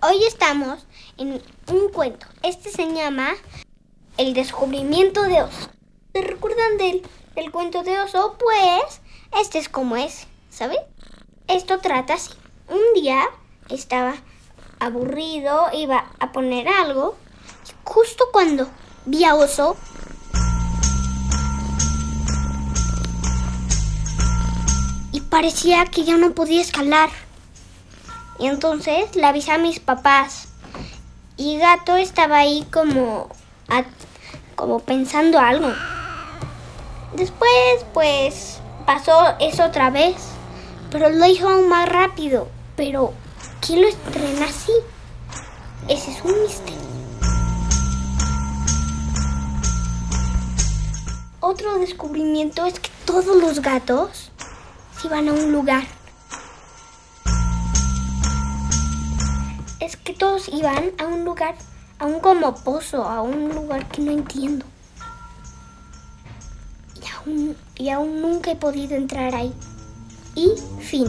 Hoy estamos en un cuento. Este se llama El descubrimiento de Oso. ¿Se recuerdan del, del cuento de Oso? Pues este es como es, ¿sabe? Esto trata así. Un día estaba aburrido, iba a poner algo. Y justo cuando vi a Oso, y parecía que ya no podía escalar. Y entonces le avisé a mis papás. Y Gato estaba ahí como, como pensando algo. Después, pues, pasó eso otra vez. Pero lo hizo aún más rápido. Pero, ¿quién lo estrena así? Ese es un misterio. Otro descubrimiento es que todos los gatos se van a un lugar. Es que todos iban a un lugar, a un como pozo, a un lugar que no entiendo. Y aún, y aún nunca he podido entrar ahí. Y fin.